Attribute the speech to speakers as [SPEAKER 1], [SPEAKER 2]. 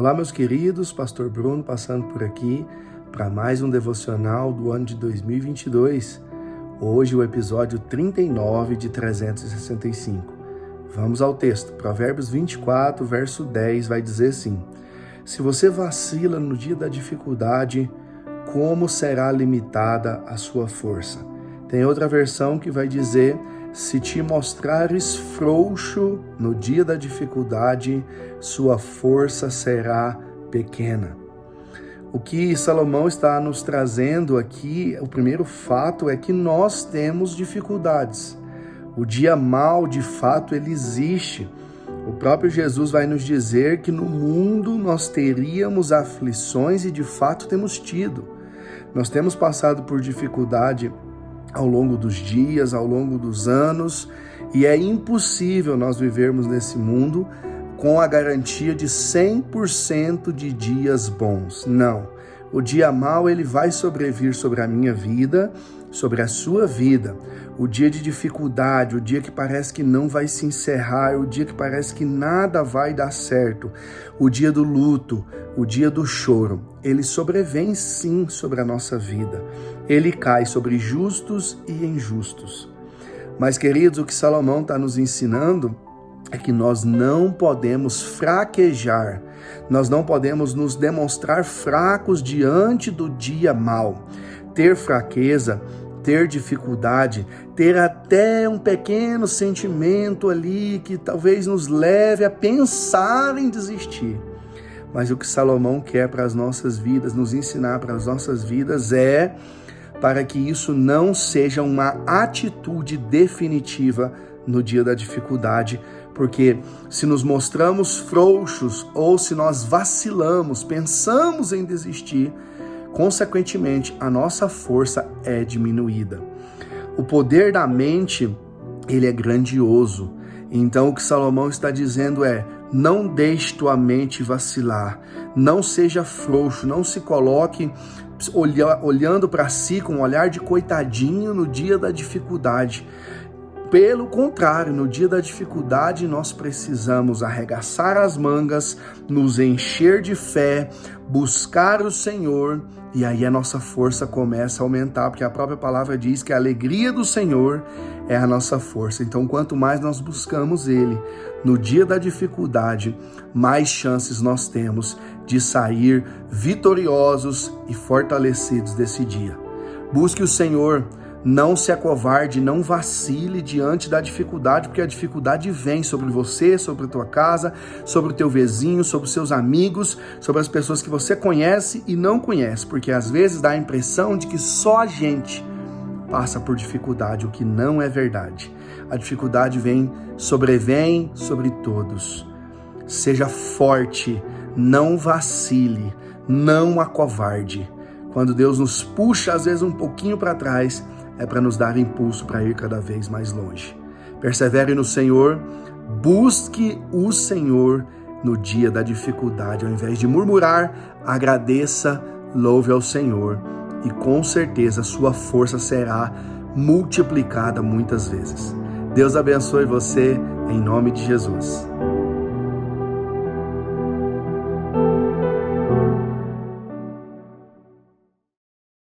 [SPEAKER 1] Olá, meus queridos, Pastor Bruno passando por aqui para mais um devocional do ano de 2022. Hoje, o episódio 39 de 365. Vamos ao texto. Provérbios 24, verso 10 vai dizer assim: Se você vacila no dia da dificuldade, como será limitada a sua força? Tem outra versão que vai dizer: se te mostrares frouxo no dia da dificuldade, sua força será pequena. O que Salomão está nos trazendo aqui, o primeiro fato é que nós temos dificuldades. O dia mal, de fato, ele existe. O próprio Jesus vai nos dizer que no mundo nós teríamos aflições e de fato temos tido. Nós temos passado por dificuldade ao longo dos dias, ao longo dos anos, e é impossível nós vivermos nesse mundo com a garantia de 100% de dias bons. Não. O dia mau ele vai sobrevir sobre a minha vida, sobre a sua vida. O dia de dificuldade, o dia que parece que não vai se encerrar, o dia que parece que nada vai dar certo, o dia do luto, o dia do choro, ele sobrevém sim sobre a nossa vida. Ele cai sobre justos e injustos. Mas, queridos, o que Salomão está nos ensinando é que nós não podemos fraquejar, nós não podemos nos demonstrar fracos diante do dia mal. Ter fraqueza, ter dificuldade, ter até um pequeno sentimento ali que talvez nos leve a pensar em desistir. Mas o que Salomão quer para as nossas vidas, nos ensinar para as nossas vidas é para que isso não seja uma atitude definitiva no dia da dificuldade, porque se nos mostramos frouxos ou se nós vacilamos, pensamos em desistir, consequentemente a nossa força é diminuída. O poder da mente, ele é grandioso. Então o que Salomão está dizendo é: não deixe tua mente vacilar, não seja frouxo, não se coloque olhando para si com um olhar de coitadinho no dia da dificuldade. Pelo contrário, no dia da dificuldade, nós precisamos arregaçar as mangas, nos encher de fé, buscar o Senhor, e aí a nossa força começa a aumentar, porque a própria palavra diz que a alegria do Senhor é a nossa força. Então, quanto mais nós buscamos Ele no dia da dificuldade, mais chances nós temos de sair vitoriosos e fortalecidos desse dia. Busque o Senhor não se acovarde, não vacile diante da dificuldade, porque a dificuldade vem sobre você, sobre a tua casa, sobre o teu vizinho, sobre os seus amigos, sobre as pessoas que você conhece e não conhece, porque às vezes dá a impressão de que só a gente passa por dificuldade, o que não é verdade. A dificuldade vem, sobrevém sobre todos. Seja forte, não vacile, não acovarde. Quando Deus nos puxa às vezes um pouquinho para trás, é para nos dar impulso para ir cada vez mais longe. Persevere no Senhor, busque o Senhor no dia da dificuldade. Ao invés de murmurar, agradeça, louve ao Senhor e com certeza sua força será multiplicada muitas vezes. Deus abençoe você em nome de Jesus.